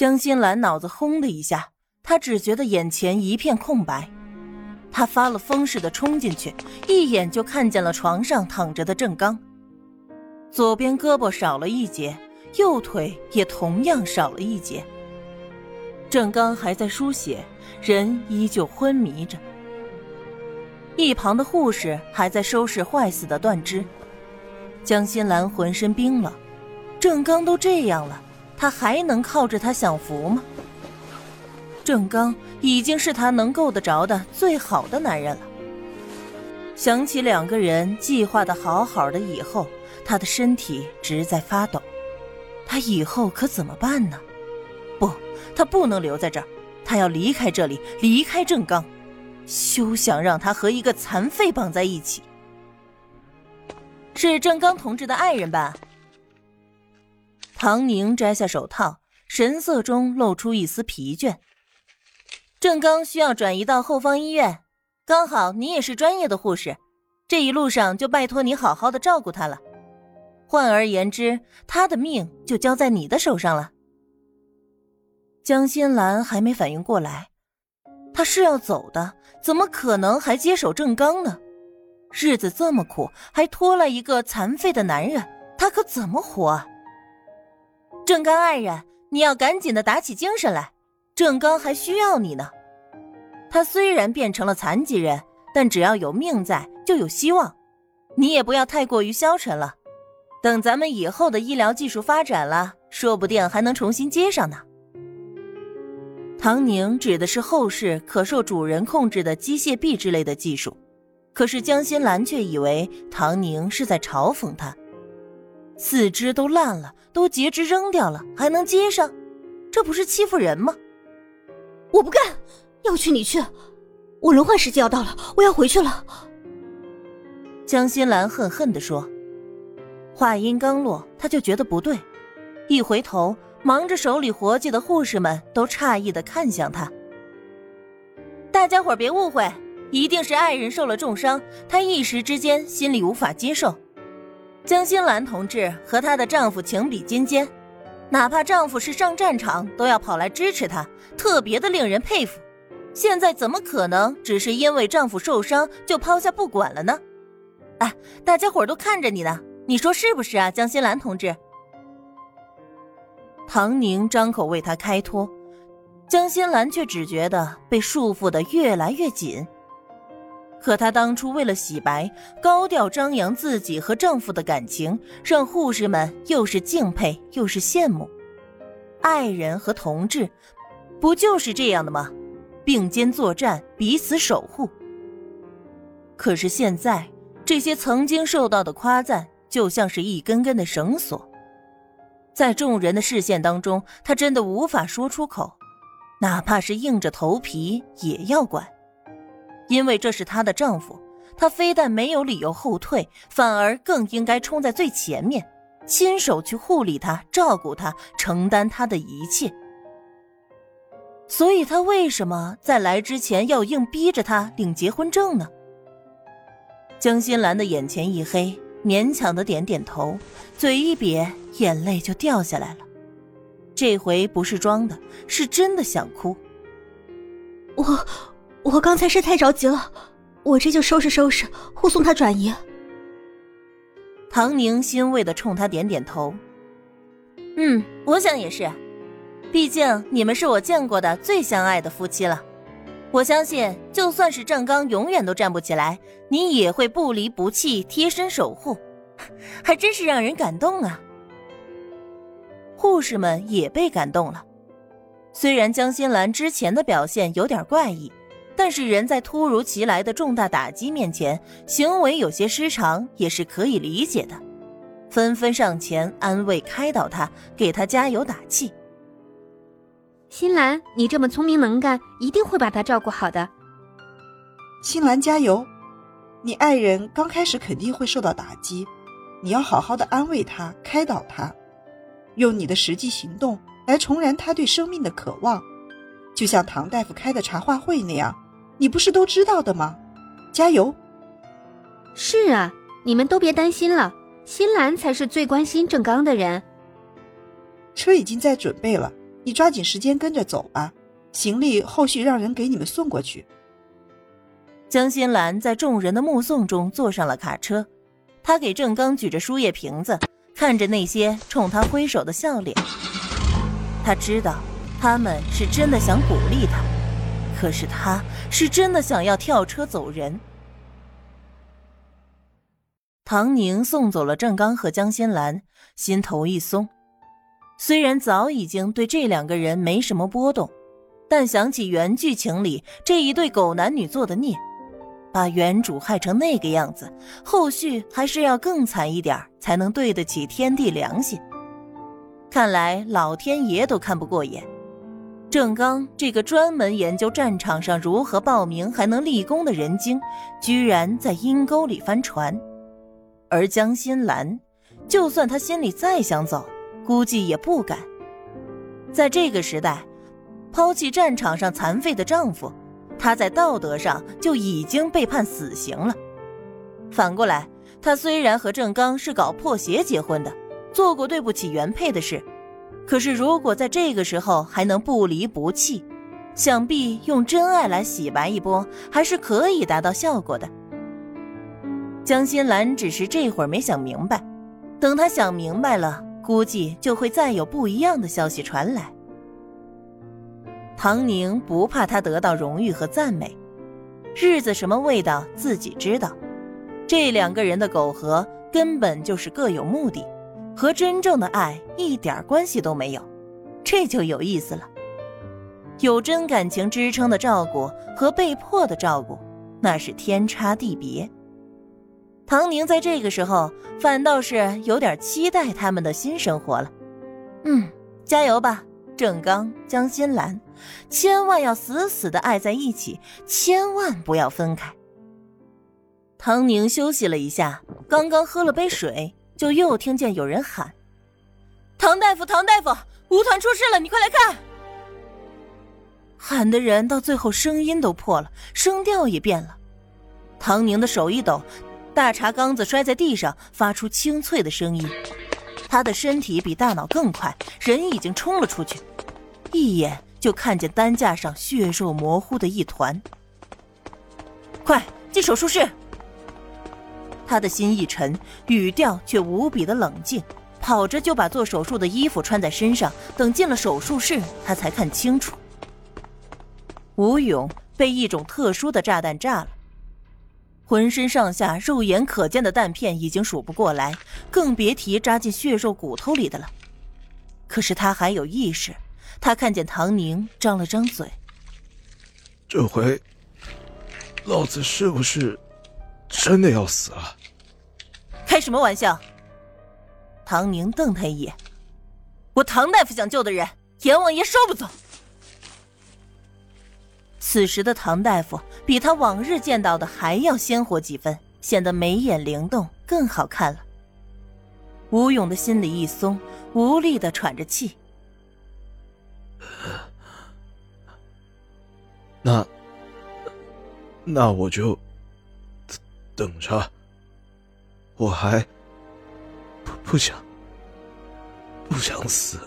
江心兰脑子轰的一下，她只觉得眼前一片空白。她发了疯似的冲进去，一眼就看见了床上躺着的郑刚。左边胳膊少了一截，右腿也同样少了一截。郑刚还在输血，人依旧昏迷着。一旁的护士还在收拾坏死的断肢。江心兰浑身冰冷，郑刚都这样了，他还能靠着他享福吗？郑刚已经是他能够得着的最好的男人了。想起两个人计划的好好的以后，他的身体直在发抖。他以后可怎么办呢？不，他不能留在这儿，他要离开这里，离开郑刚。休想让他和一个残废绑在一起。是郑刚同志的爱人吧？唐宁摘下手套，神色中露出一丝疲倦。郑刚需要转移到后方医院，刚好你也是专业的护士，这一路上就拜托你好好的照顾他了。换而言之，他的命就交在你的手上了。江心兰还没反应过来，他是要走的，怎么可能还接手郑刚呢？日子这么苦，还拖了一个残废的男人，他可怎么活？啊？郑刚爱人，你要赶紧的打起精神来，郑刚还需要你呢。他虽然变成了残疾人，但只要有命在，就有希望。你也不要太过于消沉了，等咱们以后的医疗技术发展了，说不定还能重新接上呢。唐宁指的是后世可受主人控制的机械臂之类的技术。可是江心兰却以为唐宁是在嘲讽他，四肢都烂了，都截肢扔掉了，还能接上？这不是欺负人吗？我不干，要去你去，我轮换时间要到了，我要回去了。江心兰恨恨地说。话音刚落，他就觉得不对，一回头，忙着手里活计的护士们都诧异的看向他。大家伙别误会。一定是爱人受了重伤，她一时之间心里无法接受。江心兰同志和她的丈夫情比金坚，哪怕丈夫是上战场，都要跑来支持她，特别的令人佩服。现在怎么可能只是因为丈夫受伤就抛下不管了呢？哎，大家伙都看着你呢，你说是不是啊，江心兰同志？唐宁张口为她开脱，江心兰却只觉得被束缚的越来越紧。可她当初为了洗白，高调张扬自己和丈夫的感情，让护士们又是敬佩又是羡慕。爱人和同志，不就是这样的吗？并肩作战，彼此守护。可是现在，这些曾经受到的夸赞，就像是一根根的绳索，在众人的视线当中，她真的无法说出口，哪怕是硬着头皮也要管。因为这是她的丈夫，她非但没有理由后退，反而更应该冲在最前面，亲手去护理他、照顾他、承担他的一切。所以，她为什么在来之前要硬逼着他领结婚证呢？江心兰的眼前一黑，勉强的点点头，嘴一瘪，眼泪就掉下来了。这回不是装的，是真的想哭。我。我刚才是太着急了，我这就收拾收拾，护送他转移。唐宁欣慰的冲他点点头。嗯，我想也是，毕竟你们是我见过的最相爱的夫妻了。我相信，就算是郑刚永远都站不起来，你也会不离不弃，贴身守护，还真是让人感动啊。护士们也被感动了，虽然江心兰之前的表现有点怪异。但是人在突如其来的重大打击面前，行为有些失常也是可以理解的，纷纷上前安慰开导他，给他加油打气。新兰，你这么聪明能干，一定会把他照顾好的。新兰加油！你爱人刚开始肯定会受到打击，你要好好的安慰他，开导他，用你的实际行动来重燃他对生命的渴望，就像唐大夫开的茶话会那样。你不是都知道的吗？加油！是啊，你们都别担心了，新兰才是最关心郑刚的人。车已经在准备了，你抓紧时间跟着走吧，行李后续让人给你们送过去。江新兰在众人的目送中坐上了卡车，她给郑刚举着输液瓶子，看着那些冲他挥手的笑脸。他知道，他们是真的想鼓励他，可是他是真的想要跳车走人。唐宁送走了郑刚和江心兰，心头一松。虽然早已经对这两个人没什么波动，但想起原剧情里这一对狗男女做的孽，把原主害成那个样子，后续还是要更惨一点才能对得起天地良心。看来老天爷都看不过眼，郑刚这个专门研究战场上如何报名还能立功的人精，居然在阴沟里翻船。而江心兰，就算她心里再想走。估计也不敢。在这个时代，抛弃战场上残废的丈夫，她在道德上就已经被判死刑了。反过来，她虽然和郑刚是搞破鞋结婚的，做过对不起原配的事，可是如果在这个时候还能不离不弃，想必用真爱来洗白一波，还是可以达到效果的。江心兰只是这会儿没想明白，等她想明白了。估计就会再有不一样的消息传来。唐宁不怕他得到荣誉和赞美，日子什么味道自己知道。这两个人的苟合根本就是各有目的，和真正的爱一点关系都没有，这就有意思了。有真感情支撑的照顾和被迫的照顾，那是天差地别。唐宁在这个时候反倒是有点期待他们的新生活了。嗯，加油吧，郑刚、江心兰，千万要死死的爱在一起，千万不要分开。唐宁休息了一下，刚刚喝了杯水，就又听见有人喊：“唐大夫，唐大夫，吴团出事了，你快来看！”喊的人到最后声音都破了，声调也变了。唐宁的手一抖。大茶缸子摔在地上，发出清脆的声音。他的身体比大脑更快，人已经冲了出去，一眼就看见担架上血肉模糊的一团。快进手术室！他的心一沉，语调却无比的冷静，跑着就把做手术的衣服穿在身上。等进了手术室，他才看清楚，吴勇被一种特殊的炸弹炸了。浑身上下肉眼可见的弹片已经数不过来，更别提扎进血肉骨头里的了。可是他还有意识，他看见唐宁张了张嘴：“这回，老子是不是真的要死了？”开什么玩笑！唐宁瞪他一眼：“我唐大夫想救的人，阎王爷收不走。”此时的唐大夫比他往日见到的还要鲜活几分，显得眉眼灵动，更好看了。吴勇的心里一松，无力的喘着气。那，那我就等着。我还不不想，不想死。